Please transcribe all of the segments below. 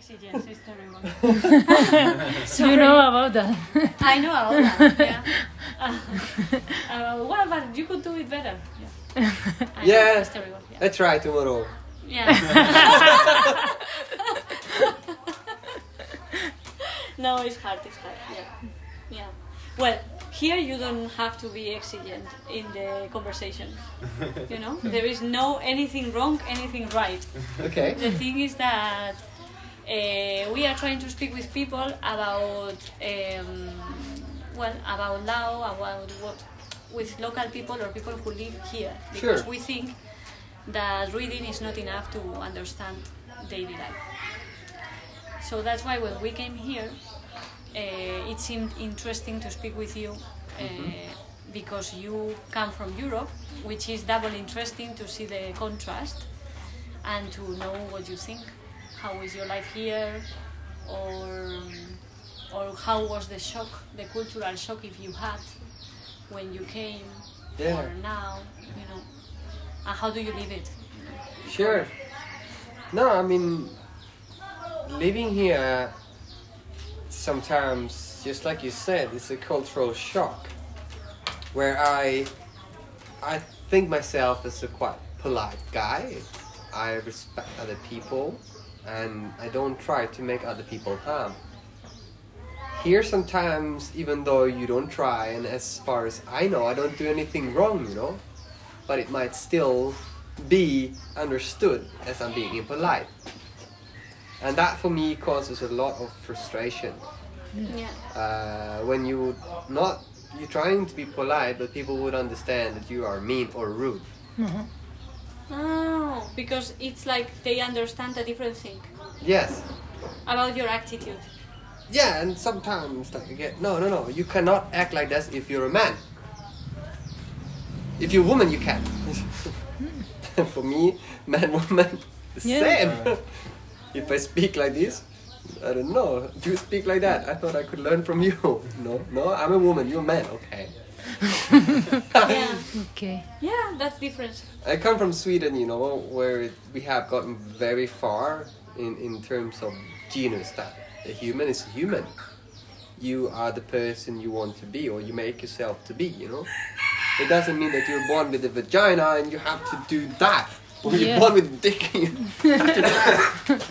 exigence is terrible. you know about that. I know about that. Yeah. Uh, uh, well, but you could do it better. Yeah. I know, Yeah. It's terrible. Yeah. I try tomorrow. Yeah. no, it's hard. It's hard. Yeah. Yeah. Well, here you don't have to be exigent in the conversation. You know, there is no anything wrong, anything right. Okay. The thing is that uh, we are trying to speak with people about, um, well, about law, about what, with local people or people who live here, because Sure. we think that reading is not enough to understand daily life. So that's why when we came here, uh, it seemed interesting to speak with you. Uh, Because you come from Europe, which is double interesting to see the contrast and to know what you think. How is your life here, or or how was the shock, the cultural shock, if you had when you came, Yeah. or now, you know, and how do you live it? Sure. No, I mean, living here sometimes, just like you said, it's a cultural shock. Where I, I think myself as a quite polite guy. I respect other people, and I don't try to make other people harm. Here, sometimes, even though you don't try, and as far as I know, I don't do anything wrong, you know, but it might still be understood as I'm being impolite. And that for me causes a lot of frustration. Yeah. Uh, when you not you're trying to be polite, but people would understand that you are mean or rude. Oh, because it's like they understand a different thing Yes. about your attitude. Yeah, and sometimes like again, no, no, no. You cannot act like this if you're a man. If you're a woman, you can. for me, man, woman, the Yeah. same. if I speak like this, I don't know. Do you speak like that? I thought I could learn from you. No, no, I'm a woman. You're a man. Okay. Yeah. Okay. Yeah, that's different. I come from Sweden, you know, where it, we have gotten very far in, in terms of genus that a human is a human. You are the person you want to be, or you make yourself to be, you know. It doesn't mean that you're born with a vagina and you have to do that. Or you're Yeah. born with a dick and you have to do that.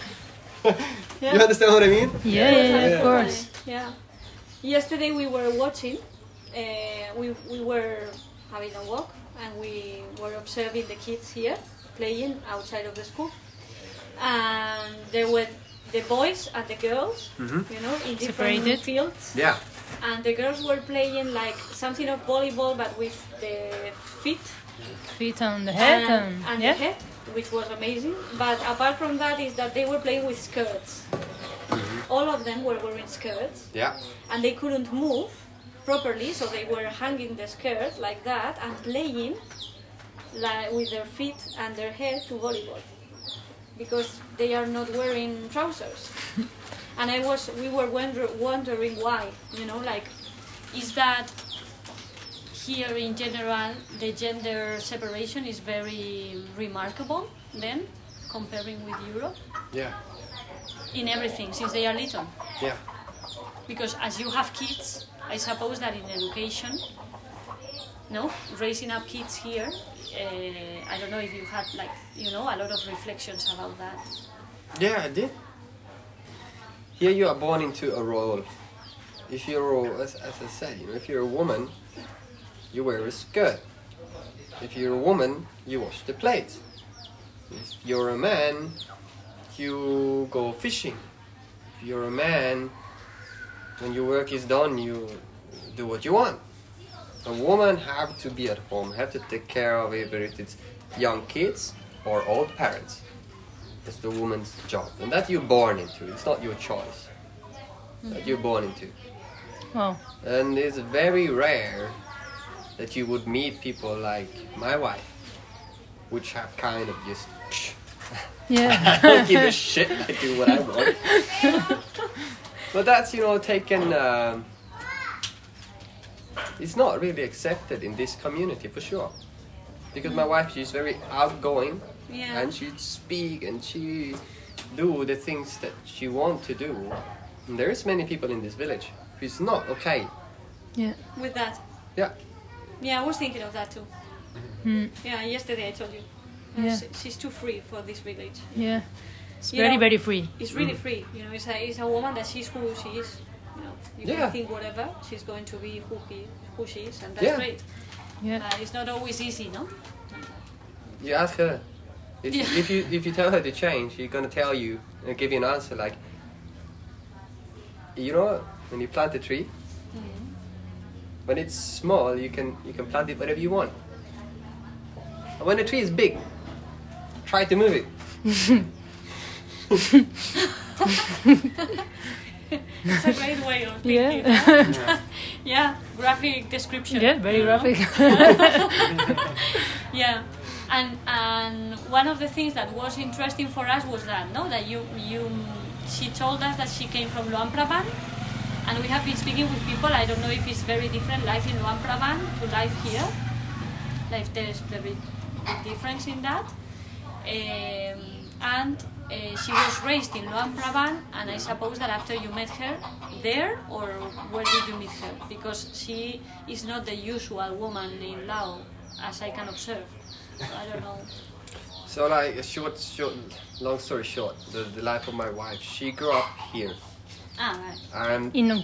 You understand what I mean? Yeah, yeah, yeah, Yeah. of course. Yeah. Yesterday we were watching. Uh, we we were having a walk and we were observing the kids here playing outside of the school, and there were the boys and the girls, you know, in different Separated. fields. Yeah. And the girls were playing like something of volleyball, but with the feet Feet on the head and, and, and yeah. the head, which was amazing. But apart from that, is that they were playing with skirts. All of them were wearing skirts, Yeah. and they couldn't move properly, so they were hanging the skirt like that and playing like, with their feet and their head to volleyball because they are not wearing trousers. and I was, we were wonder, wondering why, you know, like, is that here in general the gender separation is very remarkable then comparing with Europe Yeah. in everything since they are little Yeah. because as you have kids i suppose that in education no raising up kids here uh, i don't know if you had like you know a lot of reflections about that Yeah, I did. Here you are born into a role. If you're, as, as I said, you know, if you're a woman, you wear a skirt. If you're a woman, you wash the plates. If you're a man, you go fishing. If you're a man, when your work is done, you do what you want. A woman have to be at home, have to take care of either it's young kids or old parents. It's the woman's job, and that you're born into. It's not your choice. That you're born into, Wow. and it's very rare that you would meet people like my wife, which have kind of just. Yeah. I don't give a shit. I do what I want. but that's you know taken. Um, it's not really accepted in this community for sure, because my wife she's very outgoing yeah and she'd speak and she do the things that she want to do. And there is many people in this village who's not okay. Yeah. With that. Yeah. Yeah, I was thinking of that too. Mm. Yeah, yesterday I told you. Yeah. She's too free for this village. Yeah. It's You very, know- very free. It's really free. You know, it's a, it's a woman that she's who she is. You know, you Yeah. can think whatever. She's going to be who he, who she is, and that's Yeah. great. Yeah. Uh, it's not always easy, no? You ask her. If, Yeah. if you if you tell her to change, she's gonna tell you and give you an answer like, you know, when you plant a tree, when it's small, you can you can plant it whatever you want. And when the tree is big, try to move it. It's a great way of thinking. Yeah. yeah, graphic description. yeah, very you know? graphic. yeah and and one of the things that was interesting for us was that no that you you she told us that she came from Luang Prabang and we have been speaking with people I don't know if it's very different life in Luang Prabang to life here like there's very big difference in that um, and uh, she was raised in Luang Prabang and I suppose that after you met her there or where did you meet her because she is not the usual woman in Lao as I can observe so I don't know So like a short, short, long story short, the, the life of my wife. She grew up here ah right and in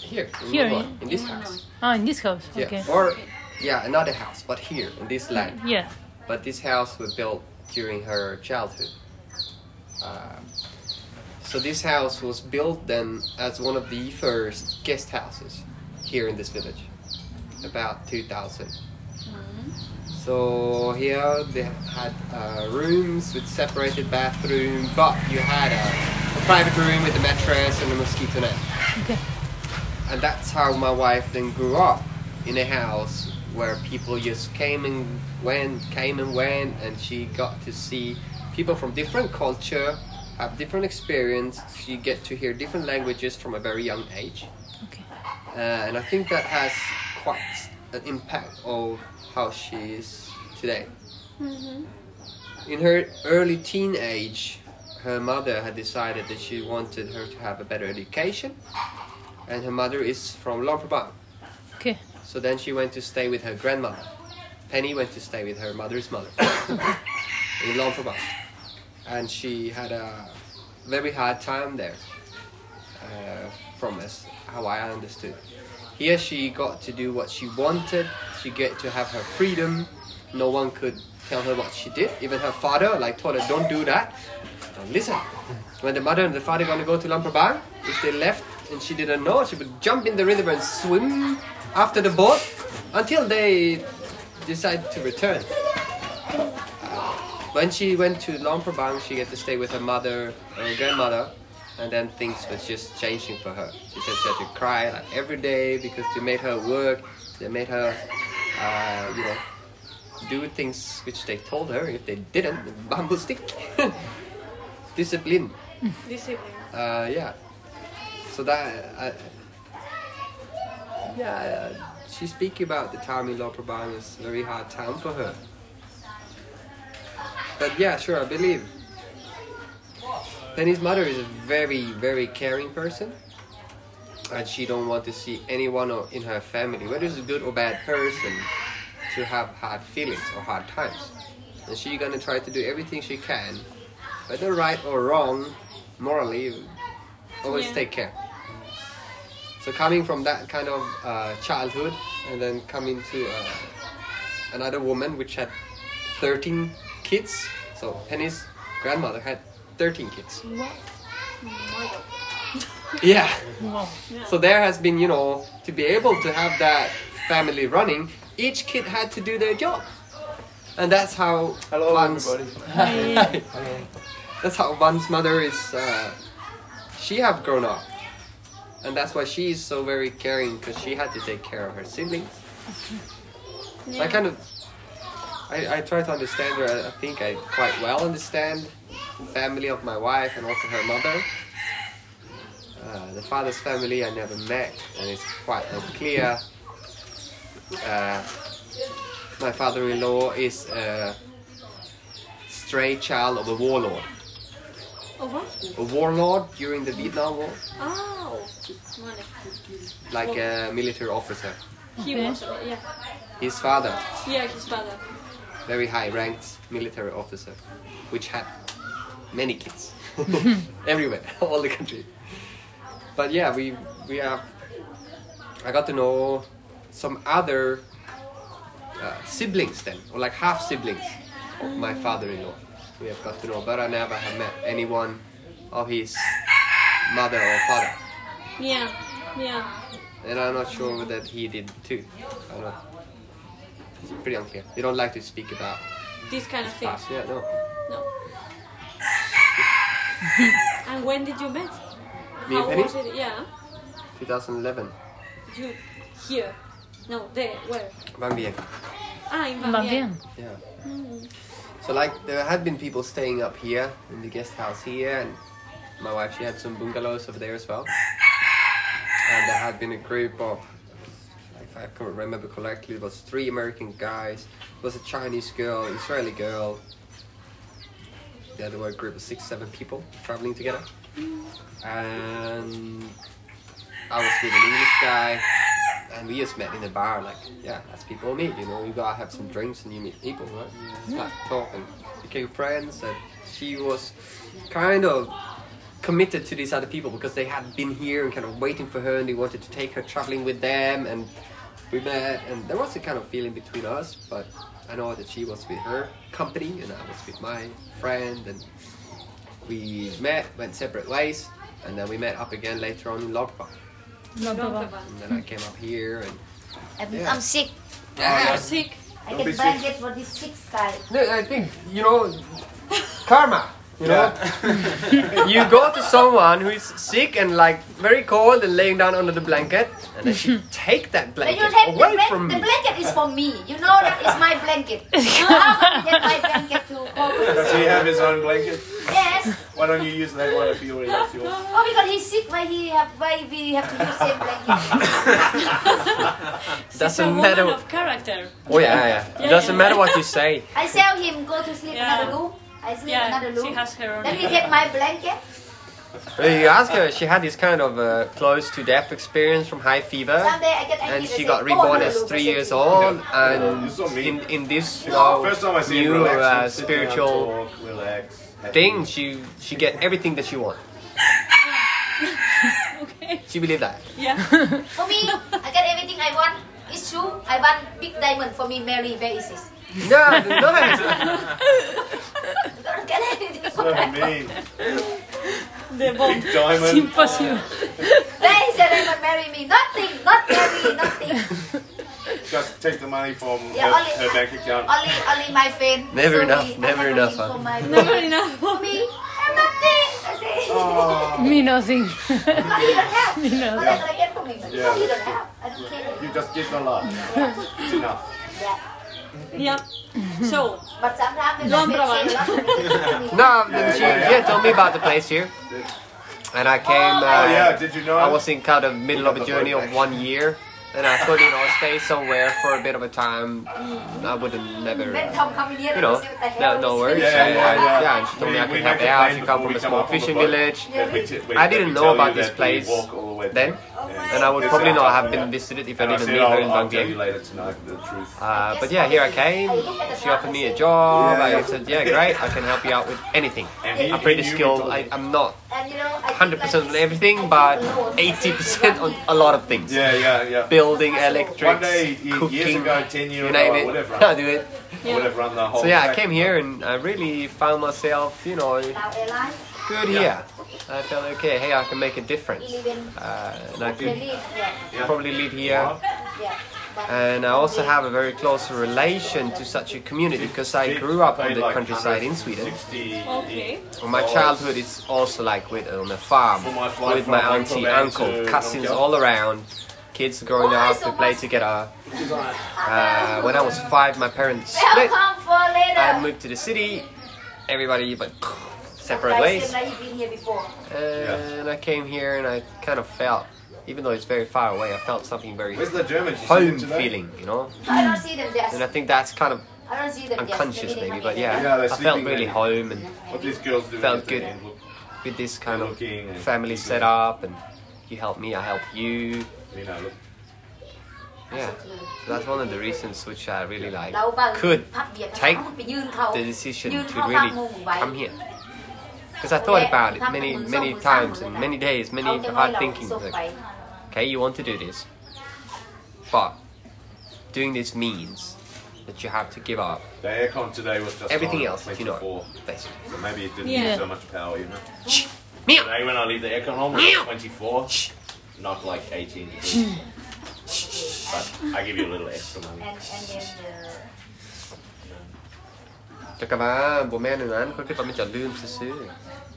here in Here, Muang Ngoy, in- in this In house. oh, in this house. Yeah, Okay. or yeah, another house, but here in this land. Yeah. But this house was built during her childhood. Uh, so this house was built then as one of the first guest houses here in this village, about 2000. So here they had uh, rooms with separated bathroom, but you had a, a private room with a mattress and a mosquito net. Okay. And that's how my wife then grew up in a house where people just came and went, came and went, and she got to see people from different culture, have different experience. You get to hear different languages from a very young age, Okay. uh, and I think that has quite an impact of how she is today. In her early teenage, her mother had decided that she wanted her to have a better education, and her mother is from Luang Prabang. Okay. So then she went to stay with her grandmother. Penny went to stay with her mother's mother in Luang Prabang. And she had a very hard time there, uh, from as how I understood. Here she got to do what she wanted. She get to have her freedom. No one could tell her what she did. Even her father like told her, "Don't do that. Don't listen." When the mother and the father gonna go to Luang Prabang, if they left and she didn't know, she would jump in the river and swim after the boat until they decide to return. When she went to Luang Prabang, she had to stay with her mother and grandmother, and then things was just changing for her. She said she had to cry like every day because they made her work, they made her, uh, you know, do things which they told her. If they didn't, bamboo stick. Discipline. discipline Uh, yeah. So that, uh, yeah, uh, she speak about the time in Luang Prabang is a very hard time for her. But yeah, sure, I believe. Penny's mother is a very, very caring person, and she don't want to see anyone in her family, whether it's a good or bad person, to have hard feelings or hard times. And she gonna try to do everything she can, whether right or wrong, morally, always Yeah. take care. So coming from that kind of uh, childhood, and then coming to uh, another woman which had 13 kids. So Penny's grandmother had 13 kids. Yeah. Wow. So there has been, you know, to be able to have that family running, each kid had to do their job. And that's how Hello, Van's, everybody. that's how Van's mother is. Uh, she have grown up, and that's why she is so very caring because she had to take care of her siblings. So I kind of, I, I try to understand her. I- I think I quite well understand the family of my wife and also her mother. Uh, the father's family I never met, and it's quite unclear. Uh, my father-in-law is a stray child of a warlord. Over? a warlord during the Vietnam War, Oh, money. like a military officer. He was, yeah. His father, Yeah, his father. Very high ranked military officer, which had many kids everywhere, all the country. But yeah, we we have. I got to know some other uh, siblings then, or like half siblings of my father-in-law. We have got to know, but I never have met anyone of his mother or father, Yeah, yeah. and I'm not sure that he did too. I don't know. It's pretty unclear. They don't like to speak about These kind of things. past. Yeah, no. No. and when did you meet? Me and How Penny? was it? Yeah. 2011. You here? No, there. Where? Vang Vieng. Ah, in Va Vang Vieng. bien. Yeah. Mm. So like there had been people staying up here in the guest house here, and my wife she had some bungalows over there as well. And there had been a group of, if I can remember correctly, it was three American guys, it was a Chinese girl, Israeli girl. The other were a group of six, seven people traveling together. And I was with an English guy, and we just met in a bar, like, yeah, as people meet, you know, you gotta have some drinks and you meet people, right? Start talking, became friends, and she was kind of committed to these other people because they had been here and kind of waiting for her and they wanted to take her traveling with them and we met and there was a kind of feeling between us but I know that she was with her company and I was with my friend and we met, went separate ways and then we met up again later on in Logpa No and then I came up here and I'm, Yeah. I'm sick. You're sick. I Don't get be sick. for this sick guy. No, I think you know karma. You know, you go to someone who is sick and like very cold and laying down under the blanket, and then you take that blanket you take the, away blanket, from the blanket is for me. You know that is my blanket. How can you get my blanket to cover? Does he have his own blanket? Yes. Why don't you use that one if you already have yours? Oh, because he's sick. Why he have? Why we have to use same blanket? She's a Doesn't woman matter. of character. Oh yeah, yeah. Yeah, Doesn't yeah, matter what you say. I tell him go to sleep Yeah. another room. I sleep Yeah, another she room. has her own. Then he get my blanket. Uh, You ask her. She had this kind of uh, close to death experience from high fever. Someday I get angry. And she got "Go reborn another as three years old, You and saw in in this No. uh, First time I see new uh, spiritual talk, thing, she she get everything that she want. Okay. She believe that. Yeah. For me, I get everything I want. It's true. I want big diamond for me. Mary, basis. No, no. Get anything. So mean. The bomb. Big diamond. It's impossible. There is a diamond. Marry me. Nothing. Not marry. Nothing. Just take the money from Yeah, her, only- her bank account. Only, only my friend. Never Sorry, enough, I never enough, huh? Never enough. For me, I have nothing. Oh, Me nothing. no, you don't. Me nothing. me? Yeah. Care. you just give a lot. It's enough. Yeah. Yeah. So, But sometimes when Luang my friend say a lot of things, No, then Yeah, she, yeah, yeah. yeah, told me about the place here, and I came. Oh, uh, yeah, did you know? I was in kind of middle of a journey of one year, and I thought, you know, stay somewhere for a bit of a time. I wouldn't never, When come here, you know, they say, what the hell no, no worries. this? Yeah, yeah, yeah. yeah, and she told me I could we help make a out. She come from a small up on the fishing village, Yeah, we we- I didn't know about this that we place walk all the way then, Oh and I would Yes, probably not have been visited if I And I didn't said, meet her I'll, in I'll tell you Bangkok. later tonight the truth. Uh, but yeah, here I came. She offered me a job. Yeah, I said, yeah, great. I can help you out with anything. And he- I'm pretty he knew me skilled. I, I'm not And you know, I 100% on everything, but this, I think 80% on a lot of things. Yeah, yeah, yeah. Building, One electrics, day, y- years cooking, ago, ten years you ago, name it. whatever, I do it. Yeah. whatever, the whole. So yeah, I came here and I really found myself, you know, Now airline, good Yeah. here. I felt okay. Hey, I can make a difference. Uh, and I they could yeah, Yeah. probably live here. yeah. And I also have a very close relation to such a community because I grew up on the countryside in Sweden. okay. Well, my childhood is also like with on a farm For my flight with my auntie, uncle, to cousins all around. Kids growing up, we play together. Uh, when I was five, my parents split. welcome for later. I moved to the city. Everybody but separate ways. Like you've been here before. And yeah. I came here and I kind of felt, even though it's very far away, I felt something very Where's the Germans? home feeling, you know? I don't see them, yes. And I think that's kind of I don't see them, unconscious maybe, but yeah, yeah I felt really home and what these girls felt good with this kind of family setup and you help me, I help you. you know, yeah, so that's one of the reasons which I really like could take the decision to really come here. Because I thought about it many, many times and many days, many hard thinking. Like, okay, you want to do this, but doing this means that you have to give up. The aircon today was just everything else, you know, basically. So maybe it didn't yeah. use so much power, you know. Shh. Today when I leave the aircon on, it's 24, Shh. not like 18 degrees. but I give you a little extra money. Csak cả bà bố mẹ này nán có cái tao mới chọn lương xưa xưa.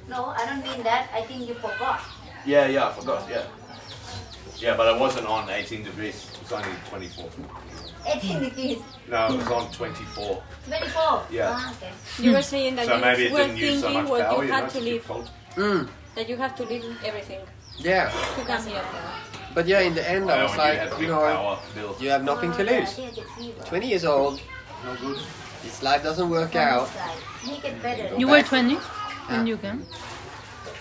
No, I don't mean that. I think you forgot. Yeah, yeah, I forgot. Yeah. Yeah, but I wasn't on 18 degrees. It was only 24. 18 degrees. No, it was on 24. 24? Yeah. Ah, okay. You were saying that so you were thinking so what power, you had you know, to leave. Mm. That you have to leave everything. Yeah. To come here. But yeah, in the end, I, I was like, you, know, you have nothing to oh, lose. 20 years old. No good. This life doesn't work out. You were 20? Ah. And you can.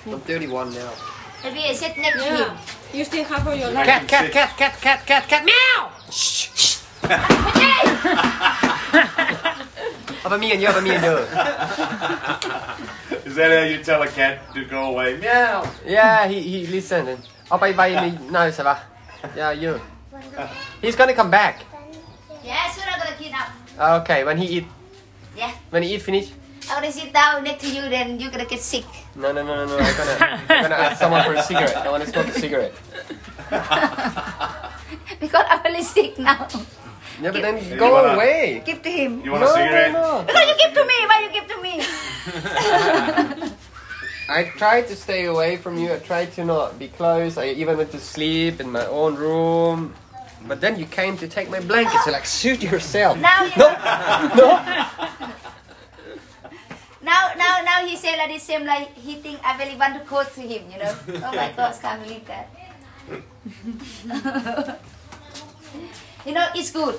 I'm 31 now. Have you sit next to him. You still have all your life. Cat, cat, cat, cat, cat, cat, cat, meow! Shh, shh. Apa me and you, apa me and you. Is that how you tell a cat to go away? Meow! Yeah, he, he listened. I'll apa iba ini now, Sabah? Yeah, you. He's gonna come back. Yeah, soon I'm gonna kidnap. Okay, when he eat. Yeah. When he eat, finish. Oh, I'm gonna sit down next to you then you're gonna get sick No, no, no, no, no. I'm gonna, I'm gonna ask someone for a cigarette. I want to smoke a cigarette. because I'm really sick now Yeah, but then You go wanna- away. give to him You want no, a cigarette? no, no. because you give to me why you give to me I tried to stay away from you. I tried to not be close. I even went to sleep in my own room. But then you came to take my blankets. You're like, suit yourself. now you No, no. now now now he say like this same like he think I really want to close to him you know? Oh my gosh can't believe that. You know it's good.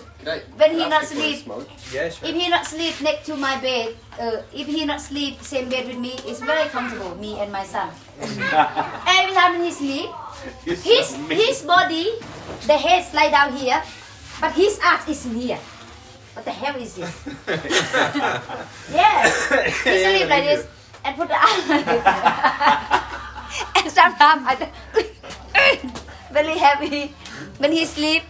When he not sleep. Yeah, sure. if he not sleep next to my bed uh, if he not sleep same bed with me it's very comfortable me and my son. Every time he sleep his so his body the head slide down here but his ass is here what the hell is it yes. He sleep like this. and put the arm like this and sometimes I very heavy. When he sleep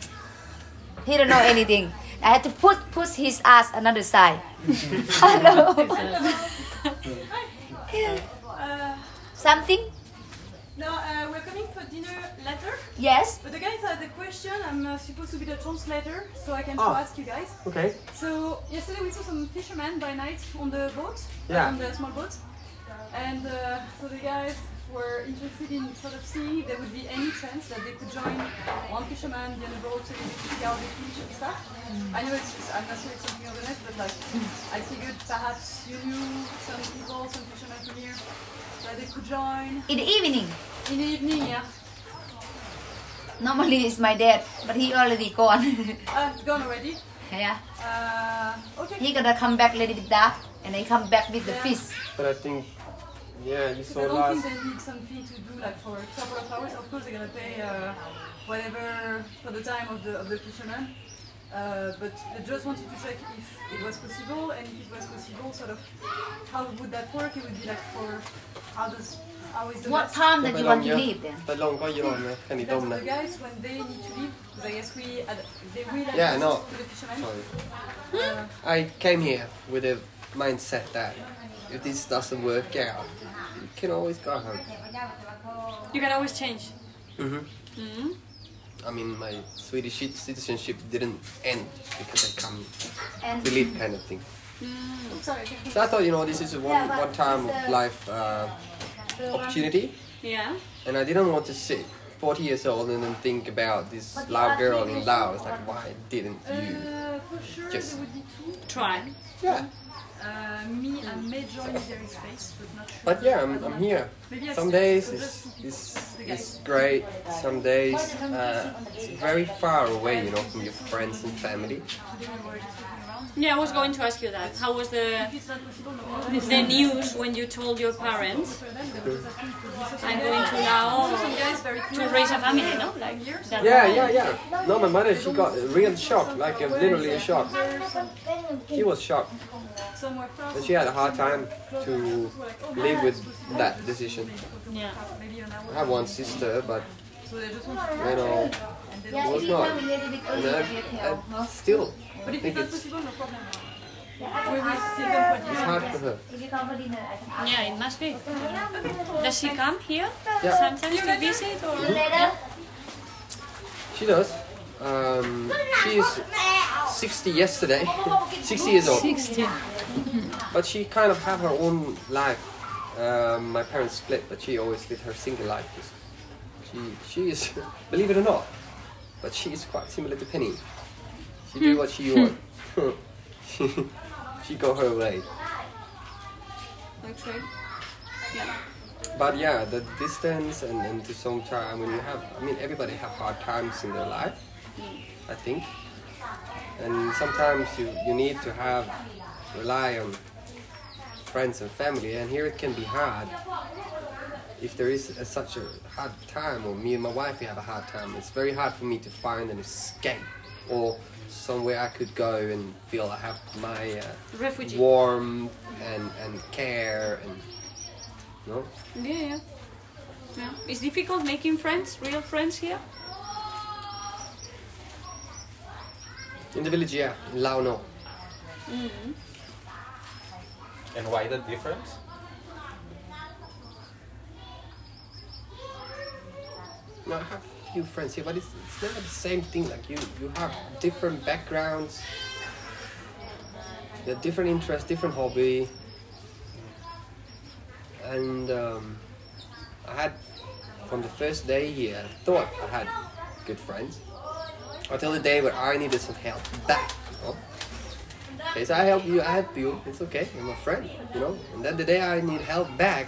he don't know anything. I had to put push his ass another side. Hello. Something No, uh, we're coming for dinner later. yes But the guys had a question. I'm uh, supposed to be the translator, so I can Ah. ask you guys. Okay. So yesterday we saw some fishermen by night on the boat, Yeah. on the small boat, and uh, so the guys were interested in sort of seeing if there would be any chance that they could join one fisherman, the other boat, so they could see how they fish and stuff. I know it's, just, I'm not sure it's something organized, but like I figured perhaps you knew some people, some fishermen from here, that they could join in the evening in the evening. Yeah. normally it's my dad but he already gone Uh, it's gone already. yeah Uh, okay. he gonna come back a little bit dark and then come back with the fish But I think, yeah, you Because saw I don't last. think they need some fee to do like for a couple of hours. Of course, they're gonna pay uh, whatever for the time of the of the fisherman. Uh, but I just wanted to check if it was possible, and if it was possible, sort of how would that work? It would be like for what time that you want to leave then? But long you on can you The guys when they need to leave, they ask uh, they will yeah, no. Sorry. Uh, I came here with a mindset that if this doesn't work out, you can always go home. You can always change. Mhm. Mhm. I mean, my Swedish citizenship didn't end because I come and leave, kind of thing sorry. I So I thought, you know, this is a one, Yeah, one time of the- life uh, opportunity, Yeah. and I didn't want to sit 40 years old and then think about this Lao girl in Laos. Like, why didn't you? Uh, for sure, Just- there would be two. Try. Yeah. Uh, me, I may join if there is space, but not sure. But yeah, I I'm, I'm here. Maybe I Some days it's, just two people. it's, it's great. Some days uh, it's very far away, you know, from your friends and family. Today we were just looking around. Yeah, I was going to ask you that. How was the the news when you told your parents I'm going to Laos to raise a family? No, like. Yeah, yeah, yeah. No, my mother, she got a real shock, like a, literally a shock. She was shocked. And she had a hard time to live with that decision. Yeah. Maybe an hour. I have one sister, but So they just want to you know, Yeah, was not. come a little bit and I, you get help, I still But if it's not possible, no problem. We will still come for it's dinner. hard for her. If you come for dinner, I can ask. Yeah, it must be. Does she come here Yeah. sometimes to visit or? Later. She does. Um, is 60 yesterday, 60 years old. 60. But she kind of have her own life. Um, my parents split, but she always lived her single life. She, she is, believe it or not, but she is quite similar to Penny. She do what she want. she, she go her way. Okay. Yeah. But yeah, the distance and, and to some time when you have, I mean, everybody have hard times in their life, mm. I think. And sometimes you, you need to have, rely on friends and family, and here it can be hard. If there is a, such a hard time, or me and my wife, we have a hard time, it's very hard for me to find an escape or somewhere I could go and feel I have my uh, Refugee. warmth and, and care and, no? Yeah, yeah. Yeah. It's difficult making friends, real friends here. In the village, yeah, in Lao, no. And why the difference? No, I have a few friends here, but it's, it's never the same thing. Like you, you have different backgrounds, you have different interests, different hobby, and um, I had from the first day here, I thought I had good friends until the day where I needed some help back. You know? Okay, so I help you, I help you. It's okay, I'm a friend, you know. And then the day I need help back,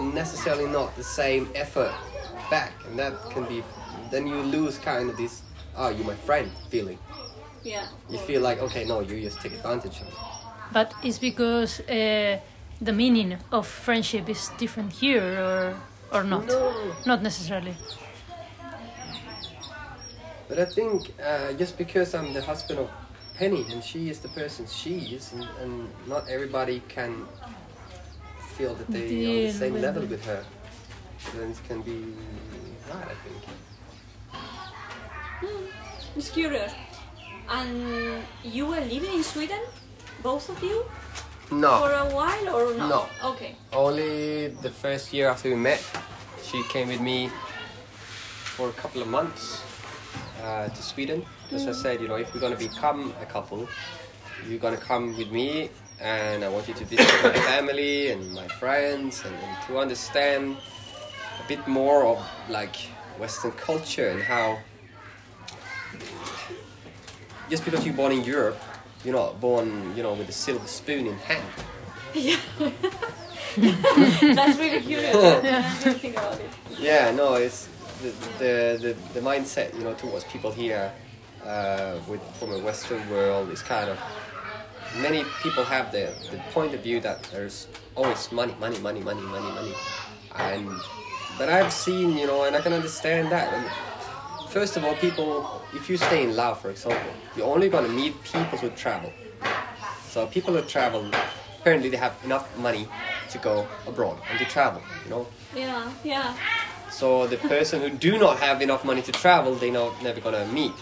necessarily not the same effort back, and that can be. Then you lose kind of this, oh, you're my friend feeling. Yeah. You feel like, okay, no, you just take advantage of me. But it's because uh, the meaning of friendship is different here, or or not? No. Not necessarily. But I think uh, just because I'm the husband of Penny and she is the person she is, and, and not everybody can feel that they are on the same level it. with her, then it can be hard, I think. It's curious. And you were living in Sweden, both of you, No. for a while or not? No. Okay. only the first year after we met, she came with me for a couple of months uh, to Sweden. As I said, you know, if we're gonna become a couple, you're gonna come with me, and I want you to visit my family and my friends, and, and to understand a bit more of like Western culture and how. Just because you're born in Europe, you're not born, you know, with a silver spoon in hand. Yeah. That's really curious. I think about it. Yeah, no, it's the the, the, the mindset, you know, towards people here uh, with from a Western world is kind of many people have the, the point of view that there's always money, money, money, money, money, money, and but I've seen, you know, and I can understand that. And first of all, people, if you stay in Laos, for example, you're only gonna meet people who travel. So people who travel, apparently they have enough money to go abroad and to travel, you know. Yeah, yeah. So the person who do not have enough money to travel, they're not never gonna meet,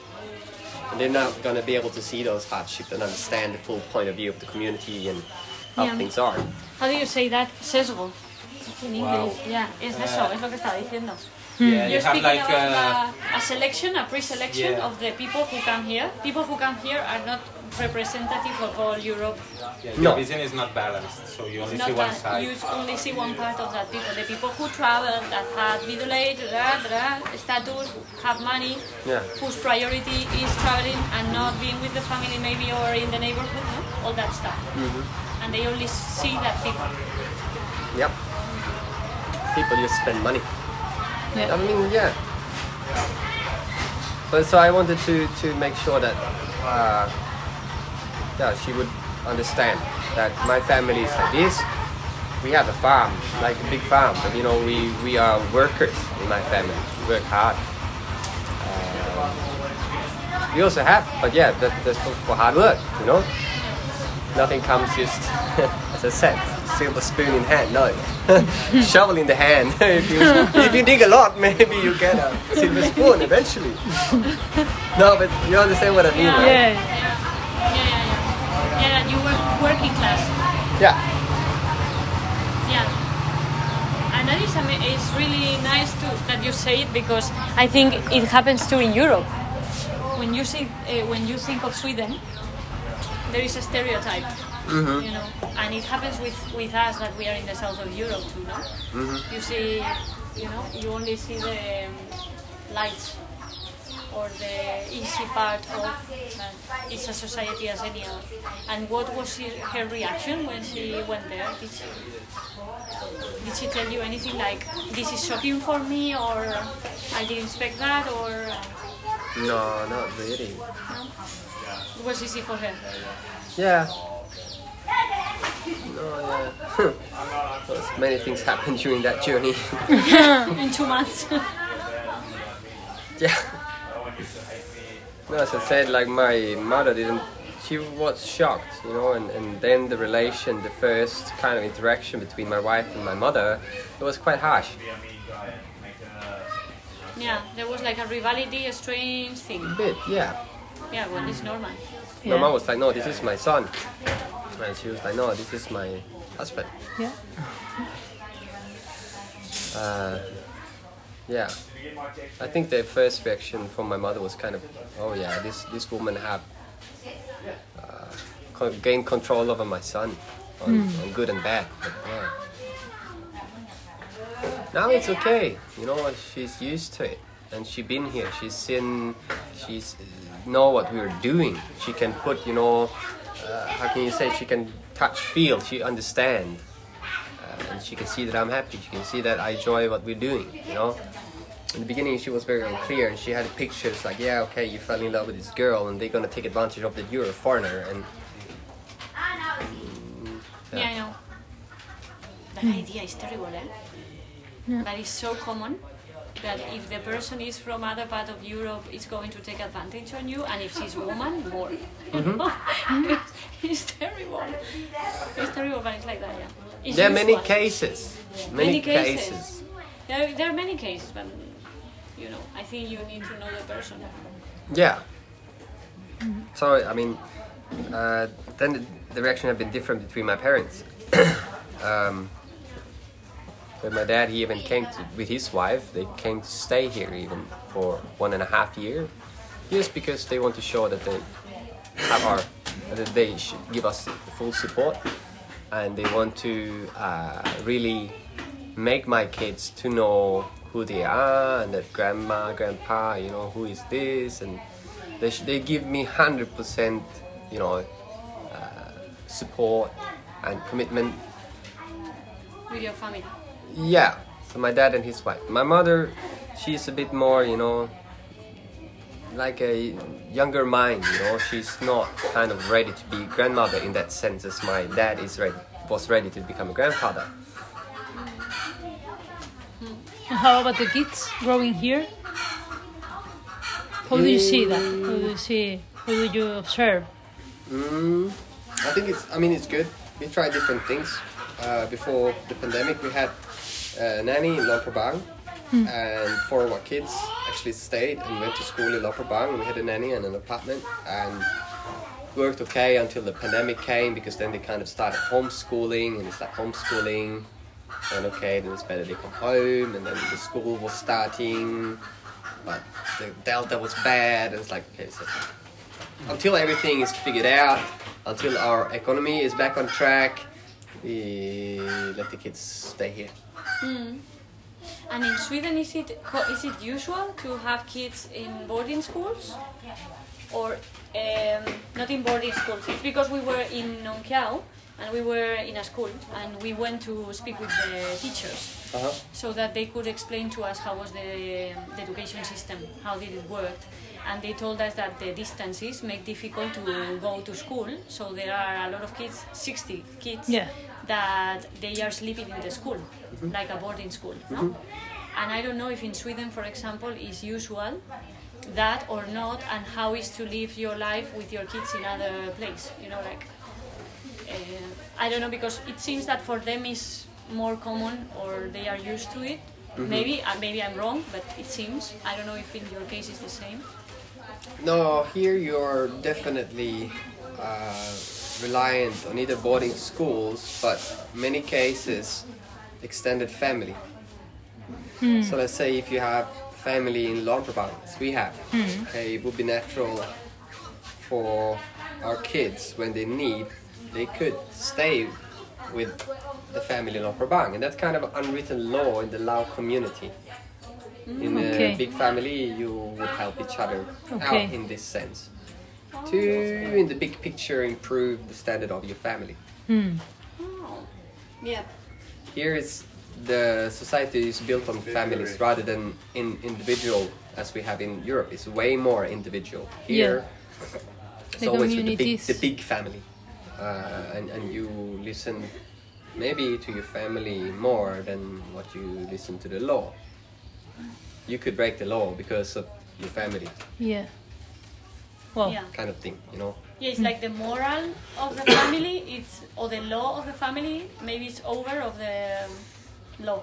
and they're not gonna be able to see those hardships and understand the full point of view of the community and how Yeah. things are. How do you say that? Sesgo. In Wow. English. Yeah, es eso, uh, es lo que estaba diciendo. Yeah, You're you have speaking like about uh, a, a selection, a pre-selection Yeah. of the people who come here. People who come here are not representative of all Europe. yeah, No. your vision is not balanced, so you only Not see one side. you only see one part of that people. The people who travel, that have middle age, blah, blah, status, have money, Yeah. whose priority is traveling and not being with the family maybe or in the neighborhood, no? all that stuff. Mm-hmm. And they only see that people. Yep. People just spend money. Yeah. I mean, yeah. But so I wanted to to make sure that uh, yeah, she would understand that my family is like this. We have a farm, like a big farm, but you know, we, we are workers in my family. We work hard. Um, we also have, but yeah, that, that's for, for hard work, you know. Nothing comes just, as a I said, silver spoon in hand. No, shovel in the hand. if you if you dig a lot, maybe you get a silver spoon eventually. no, but you understand what I mean, right? Yeah. Yeah, yeah, yeah. Yeah, you were working class. Yeah. Yeah. And that is ama- it's really nice to that you say it because I think it happens too in Europe. When you see uh, when you think of Sweden, there is a stereotype, you know, and it happens with with us that we are in the south of Europe too. No, you see, you know, you only see the um, lights or the easy part of uh, it's a society as any other. And what was her, her reaction when she went there? Did she, did she tell you anything like, this is shocking for me, or I didn't expect that, or No, not really. it was easy for her? Yeah. No, yeah. Because many things happened during that journey. In two months. yeah. No, as I said, like my mother didn't. She was shocked, you know, and, and then the relation, the first kind of interaction between my wife and my mother, it was quite harsh. yeah, there was like a rivalry, a strange thing. A bit, yeah. Yeah, well, it's normal. My mom was like, no, this is my son. And she was like, no, this is my husband. Yeah. Uh, yeah. I think the first reaction from my mother was kind of, oh yeah, this, this woman have uh, co- gained control over my son on, on good and bad. But, yeah. Now it's okay, you know, she's used to it. And she been here, she's seen, she's uh, know what we're doing. She can put, you know, uh, how can you say, she can touch, feel, she understand uh, and she can see that I'm happy. She can see that I enjoy what we're doing. You know. In the beginning, she was very unclear, and she had pictures like, "Yeah, okay, you fell in love with this girl, and they're gonna take advantage of that you're a foreigner." And Yeah, I know. That idea is terrible, eh? That is so common that if the person is from other part of Europe, it's going to take advantage on you, and if she's woman, more. it's, it's terrible. It's terrible, but it's like that, yeah. It's there are many cases. Many, cases. There, there are many cases, but you know, I think you need to know the person. Yeah. So I mean, uh, then the, the reaction had been different between my parents. um, but my dad, he even came to, with his wife. They came to stay here even for one and a half year, just because they want to show that they have our, that they should give us full support, and they want to uh, really make my kids to know who they are and that grandma, grandpa, you know, who is this, and they they give me hundred percent, you know, uh, support and commitment. with your family. Yeah. So my dad and his wife. My mother, she's a bit more, you know, like a younger mind. You know, she's not kind of ready to be grandmother in that sense as my dad is ready was ready to become a grandfather. And how about the kids growing here? How do you see that? How do you see? How do you observe? Mm, I think it's. I mean, it's good. We try different things. Uh, before the pandemic, we had a nanny in Luang Prabang, and four of our kids actually stayed and went to school in Luang Prabang. We had a nanny and an apartment, and worked okay until the pandemic came because then they kind of started homeschooling, and it's like homeschooling. And okay, then it's better they come home, and then the school was starting, but the delta was bad, and it's like okay, so until everything is figured out, until our economy is back on track, we let the kids stay here. And in Sweden, is it is it usual to have kids in boarding schools, or um, not in boarding schools? It's because we were in Nong Khiaw and we were in a school and we went to speak with the teachers. Uh-huh. so that they could explain to us how was the, the education system, how did it work. And they told us that the distances make difficult to go to school. So there are a lot of kids, 60 kids, Yeah. that they are sleeping in the school, like a boarding school. No? And I don't know if in Sweden, for example, is usual that or not, and how is to live your life with your kids in other place. You know, like uh, I don't know because it seems that for them is more common or they are used to it. Maybe uh, maybe I'm wrong, but it seems I don't know if in your case it's the same. No, here you're definitely uh, reliant on either boarding schools, but many cases extended family. So let's say if you have family in Luang Prabang, as we have, okay, it would be natural for our kids when they need, they could stay with the family in Luang Prabang, and that's kind of an unwritten law in the Lao community. In Okay. a big family, you would help each other Okay. out in this sense. To, in the big picture, improve the standard of your family. Oh, yeah. Here is the society is built on families rather than in individual as we have in Europe. It's way more individual. Here, it's The always with the big, the big family, uh, and and you listen maybe to your family more than what you listen to the law. You could break the law because of your family, Yeah. Well, Yeah. kind of thing, you know. Yeah, it's like the moral of the family, it's or the law of the family, maybe it's over of the um, law,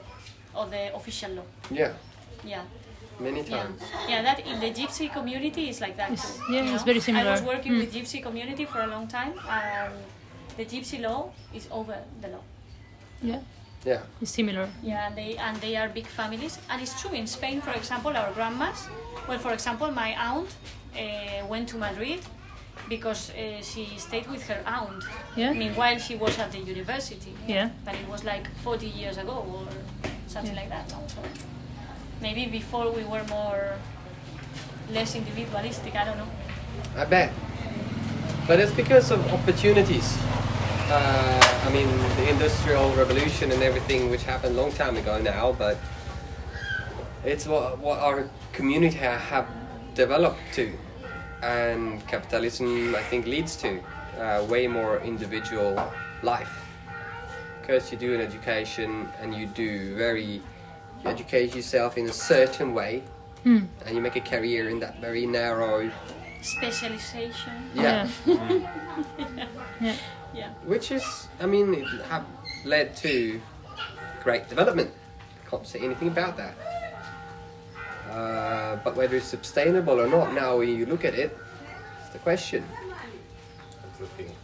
or the official law. Yeah, Yeah. many Yeah, times. yeah. That in the gypsy community is like that It's- too. yeah, you it's know? very similar. I was working Mm. with gypsy community for a long time, and the gypsy law is over the law. yeah, Yeah, it's similar. Yeah, and they and they are big families, and it's true in Spain. For example, our grandmas. Well, for example, my aunt uh, went to Madrid because uh, she stayed with her aunt. Yeah. Meanwhile, she was at the university. Yeah. But it was like 40 years ago or something Yeah. like that. No? So maybe before we were more less individualistic. I don't know. I bet. But it's because of opportunities. Uh, I mean, the industrial revolution and everything, which happened a long time ago now, but it's what, what our community have developed to. And capitalism, I think, leads to uh, way more individual life. Because you do an education and you do very, you educate yourself in a certain way, Hmm. and you make a career in that very narrow Specialization. yeah. Yeah. Yeah. Which is, I mean, it have led to great development. Can't say anything about that. Uh, but whether it's sustainable or not, now when you look at it, it's the question. That's the thing.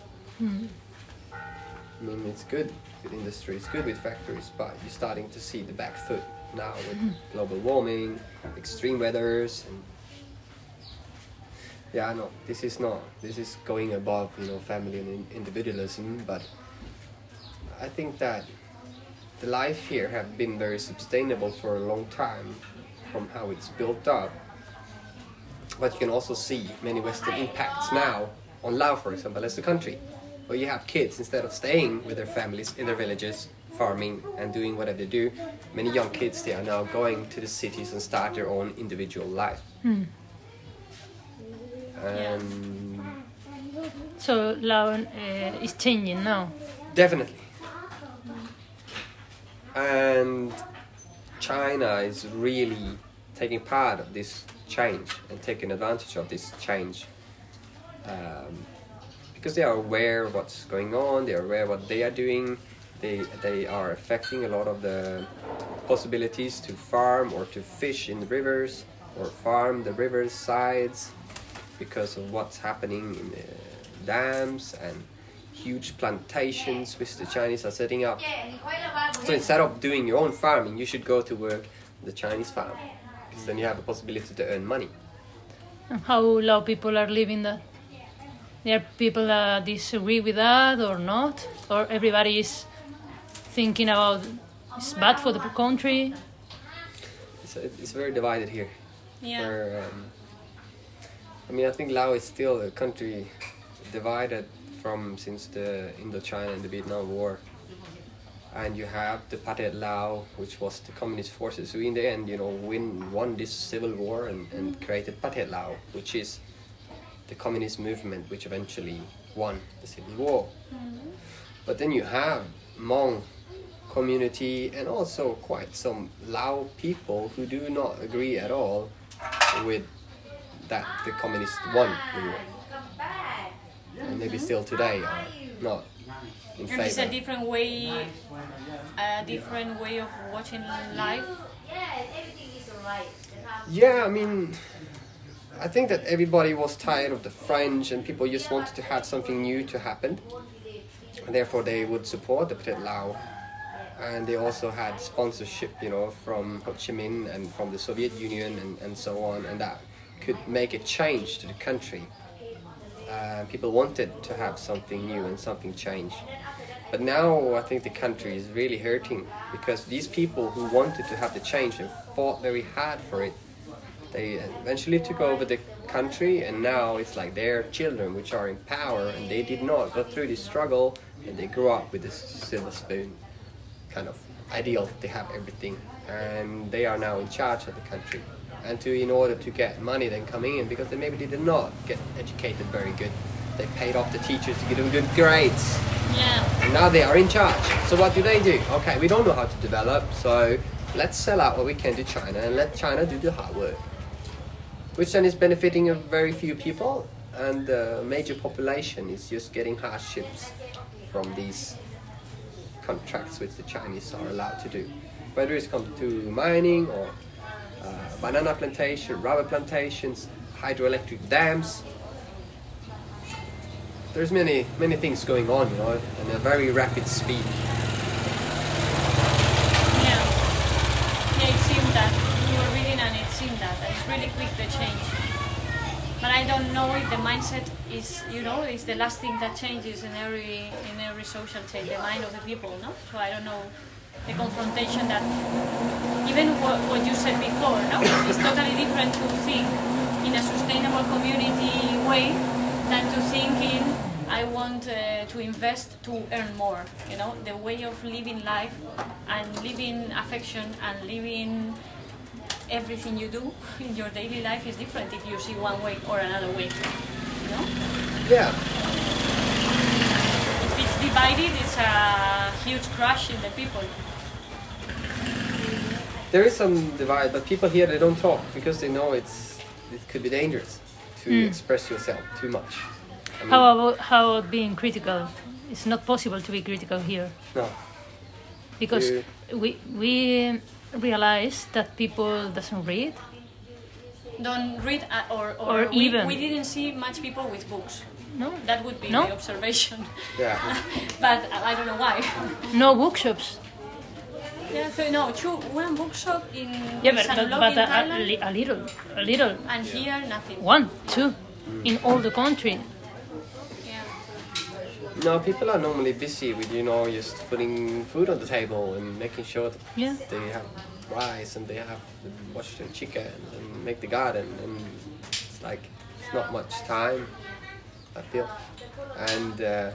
I mean, it's good with industry, it's good with factories, but you're starting to see the back foot now with global warming, extreme weathers, and yeah, I know this is not this is going above you know family and individualism, but I think that the life here have been very sustainable for a long time from how it's built up. But you can also see many Western impacts now on Laos, for example, as a country, where you have kids instead of staying with their families in their villages, farming and doing whatever they do. Many young kids they are now going to the cities and start their own individual life. Hmm. And So Lao uh, is changing now. Definitely. And China is really taking part of this change and taking advantage of this change. Um, because they are aware of what's going on, they are aware what they are doing, they, they are affecting a lot of the possibilities to farm or to fish in the rivers or farm the river sides because of what's happening in the dams and huge plantations which the Chinese are setting up. So instead of doing your own farming, you should go to work the Chinese farm because then you have a possibility to earn money. And how Lao people are living that? There are people that disagree with that or not, or everybody is thinking about it's bad for the country. It's, it's very divided here. Yeah. Where, um, I mean, I think Laos is still a country divided from since the Indochina and the Vietnam War. and you have the Pathet Lao, which was the communist forces who, in the end, you know, win won this civil war and, and created Pathet Lao, which is the communist movement, which eventually won the civil war. But then you have Hmong community and also quite some Lao people who do not agree at all with that the communists won the war. And maybe still today are not in And it's a different way, a different way of watching life. Yeah, I mean, I think that everybody was tired of the French and people just wanted to have something new to happen. And therefore, they would support the Pathet Lao. And they also had sponsorship, you know, from Ho Chi Minh and from the Soviet Union and, and so on. And that could make a change to the country. Uh, people wanted to have something new and something change. But now I think the country is really hurting because these people who wanted to have the change and fought very hard for it, they eventually took over the country and now it's like their children which are in power and they did not go through this struggle and they grew up with this silver spoon kind of ideal they have everything and they are now in charge of the country and to in order to get money then coming in because they maybe did not get educated very good they paid off the teachers to give them good grades Yeah. and now they are in charge. So what do they do? Okay, we don't know how to develop, so let's sell out what we can to China and let China do the hard work. Which then is benefiting a very few people, and the major population is just getting hardships from these contracts which the Chinese are allowed to do. Whether it's come to mining or Uh, banana plantation, rubber plantations, hydroelectric dams, there's many many things going on, you know, in a very rapid speed. Yeah. Yeah, it seemed that. We were reading and it seemed that. that It's really quick the change. But I don't know if the mindset is, you know, is the last thing that changes in every in every social change, the mind of the people, no? So I don't know the confrontation that even what, what you said before, no? It's totally different to think in a sustainable community way than to think in I want uh, to invest to earn more. You know, the way of living life and living affection and living everything you do in your daily life is different if you see one way or another way. You know, Yeah, divided, it's a huge crush in the people. there is some divide, but people here they don't talk because they know it's it could be dangerous to express yourself too much. I mean, How about how about being critical? It's not possible to be critical here no, because Yeah. we we realize that people doesn't read. Don't read uh, or or, Or we, even- we didn't see much people with books. No, That would be No? the observation. yeah, but I don't know why. no bookshops. yeah, so no, true. One bookshop in Yeah, but San but, but in a, a, li- a little, a little. and here nothing. One, two, in all the country. Yeah. no. People are normally busy with you know just putting food on the table and making sure that Yeah. they have rice and they have to wash their chicken and make the garden and it's like it's not much time I feel and uh,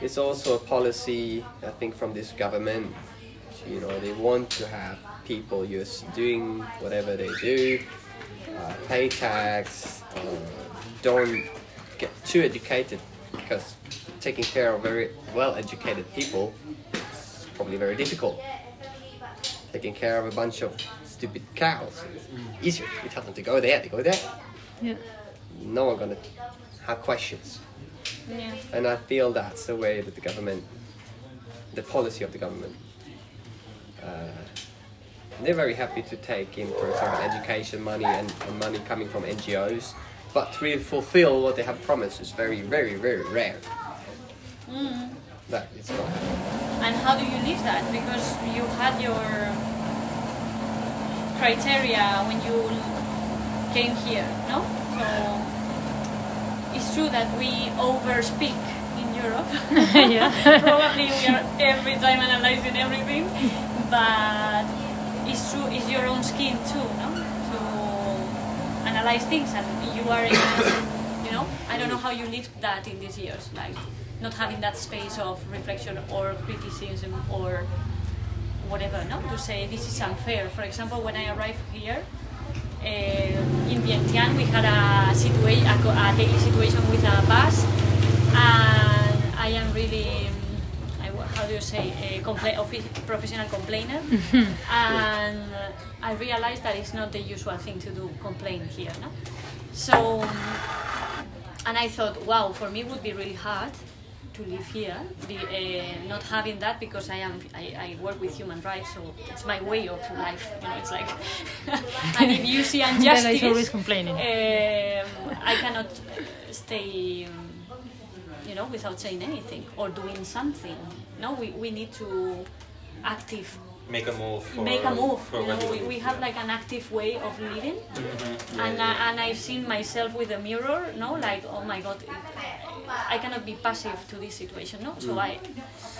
it's also a policy I think from this government you know they want to have people just doing whatever they do uh, pay tax uh, don't get too educated because taking care of very well educated people is probably very difficult taking care of a bunch of stupid cows. is Easier. You tell them to go there, they go there. Yeah. No one gonna have questions. Yeah. And I feel that's the way that the government, the policy of the government. Uh, they're very happy to take in, for example, education money and, and money coming from NGOs, but to really fulfill what they have promised is very, very, very rare. That it's not. And how do you live that? Because you had your criteria when you came here, no? So it's true that we overspeak in Europe. yeah. Probably we are every time analyzing everything, but it's true. It's your own skin too, no? To analyze things, and you are, in, you know, I don't know how you lived that in these years. Like not having that space of reflection or criticism or whatever. No, to say this is unfair. For example, when I arrived here. Uh, in Vientiane, we had a, situa- a, a daily situation with a bus, and I am really I, how do you say a compla- professional complainer and I realized that it's not the usual thing to do complain here no? so and I thought wow for me it would be really hard to live here be, uh, not having that because I am I, I work with human rights so it's my way of life you know it's like and if you see Then injustice it's always complaining. um, I cannot uh, stay, um, you know, without saying anything or doing something. No, we, we need to active Make a move. For, make a move. For You know, we, we have do. like an active way of living, Mm-hmm. and uh, and I've seen myself with a mirror. No, like oh my god, I cannot be passive to this situation. No, Mm. so I.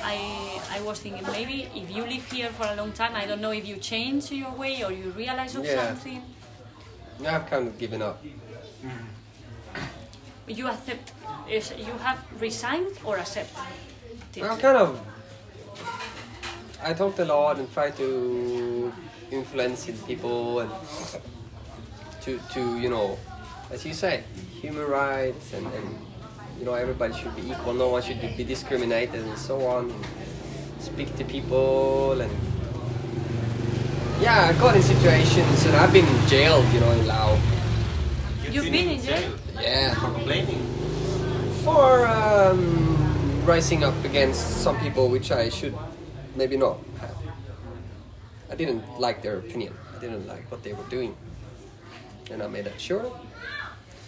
I, I was thinking maybe if you live here for a long time, I don't know if you change your way or you realize of Yeah. something. Yeah, I've kind of given up. you accept is you have resigned or accept it? I kind of. I talked a lot and tried to influence in people and to to you know, as you say, human rights and, and you know everybody should be equal. No one should be discriminated and so on. Speak to people and yeah, I got in situations and I've been in jail, you know, in Laos. You've been in jail? Yeah. For complaining. for um, rising up against some people which I should maybe not have. I didn't like their opinion. I didn't like what they were doing. And I made that sure.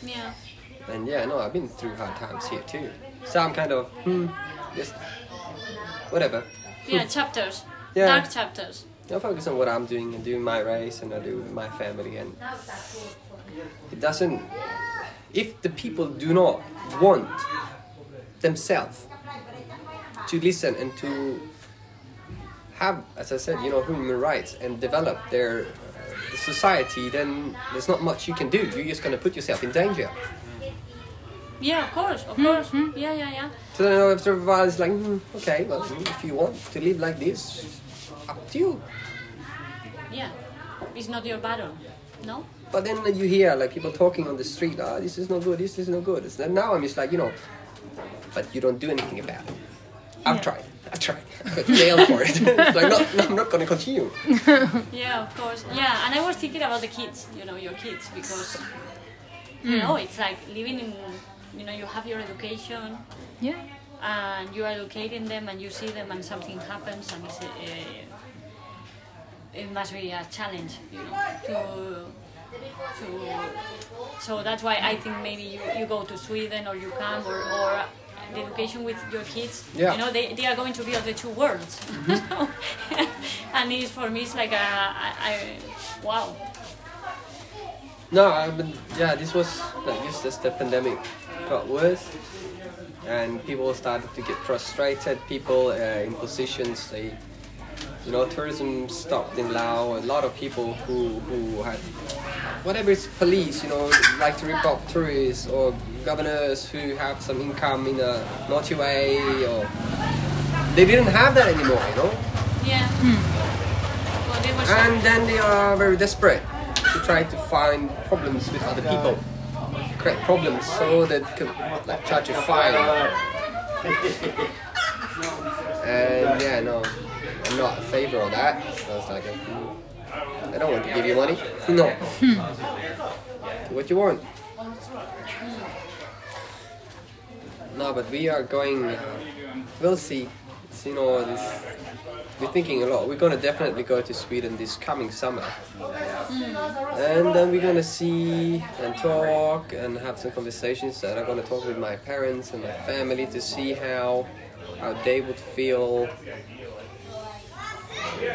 Yeah. And yeah, no, I've been through hard times here too. So I'm kind of, hmm, just whatever. Yeah, chapters. Yeah. Dark chapters. I focus on what I'm doing and doing my race and I do my family and it doesn't if the people do not want themselves to listen and to have as I said you know human rights and develop their uh, society then there's not much you can do you're just going to put yourself in danger Yeah, of course, of course. Yeah, yeah, yeah. so then after a while it's like hmm, okay well if you want to live like this up to you Yeah. It's not your battle. No? But then you hear like people talking on the street, ah, this is no good, this is no good. So now I'm just like, you know, but you don't do anything about it. I've tried, I've tried. I got jail for it. it's like, no, no, I'm not gonna continue. Yeah, of course. Yeah, and I was thinking about the kids, you know, your kids, because, you know, it's like living in, you know, you have your education Yeah. and you are educating them and you see them and something happens and it's, uh, it must be a challenge, you know, to, to, so that's why I think maybe you, you go to Sweden or you come or, or the education with your kids, Yeah. you know, they, they are going to be of the two worlds. and it's for me, it's like a, I, I, wow. No, I've been, yeah, this was like just as the pandemic got worse and people started to get frustrated. People uh, in positions, they, you know, tourism stopped in Laos. A lot of people who, who had, whatever it's police, you know, like to rip off tourists or governors who have some income in a naughty way or they didn't have that anymore, you know. Yeah. Well, they were And then they are very desperate to try to find problems with other people. Create problems so that could like try to find. And yeah, no, I'm not in favor of that. I was like, hmm, I don't want to give you money. No. Do what you want. No, but we are going. We'll see. You know, this. We're thinking a lot. We're gonna definitely go to Sweden this coming summer, and then we're gonna see and talk and have some conversations. And I'm gonna talk with my parents and my family to see how how they would feel,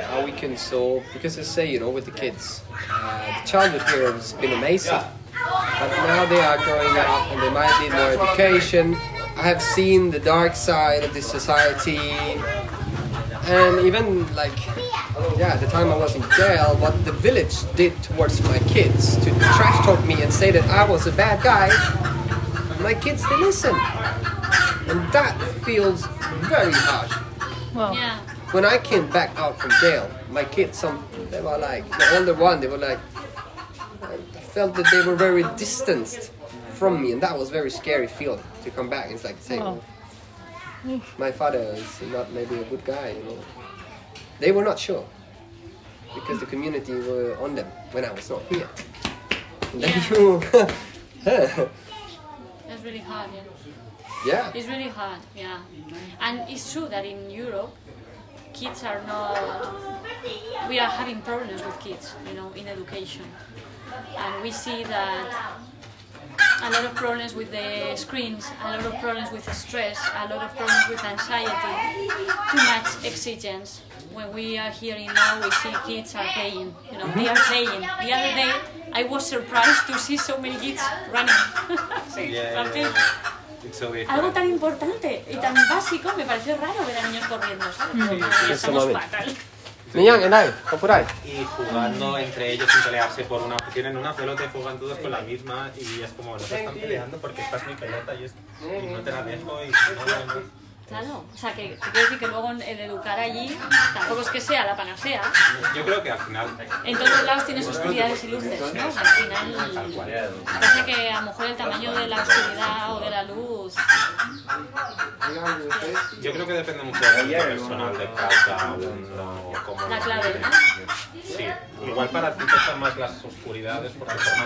how we can solve. Because I say, you know, with the kids, uh, the childhood here has been amazing. But now they are growing up and they might need more education. I have seen the dark side of this society. And even like, yeah, the time I was in jail, what the village did towards my kids to trash talk me and say that I was a bad guy, my kids, they listen. and that feels very harsh. Wow. Yeah. When I came back out from jail, my kids, some they were like the older one, they were like, I felt that they were very distanced from me, and that was very scary feeling to come back. It's like saying, Wow. Oh. my father is not maybe a good guy, you know. They were not sure because the community were on them when I was not here. And then Yeah. you, That's really hard. Yeah. yeah, It's really hard, yeah. And it's true that in Europe, kids are not. We are having problems with kids, you know, in education. And we see that a lot of problems with the screens, a lot of problems with stress, a lot of problems with anxiety, too much exigence. When we are hearing now, we see kids are playing, you know, they are playing. The other day, I was surprised to see so many kids running. Sí, Yeah, yeah, yeah. It's so different. Algo tan importante y tan básico me pareció raro ver a niños corriendo. ¿sabes? Y estamos Eso fatal. 你样 en ahí, o por ahí。Y jugando entre ellos sin pelearse por una... Tienen una pelota y juegan todos con la misma y es como, no se están peleando porque esta es mi pelota y, es, y no te la dejo y no, no, no. Claro, o sea, que te quiero decir que luego el educar allí tampoco es que sea la panacea. Yo creo que al final... En todos lados tienes oscuridades y luces, ¿no? O sea, al final parece que a lo mejor el tamaño de la oscuridad o de la luz. Yo creo que depende mucho del personal de cada uno. Como La clave, ¿no? Sí, igual para ti pesan más las oscuridades porque formas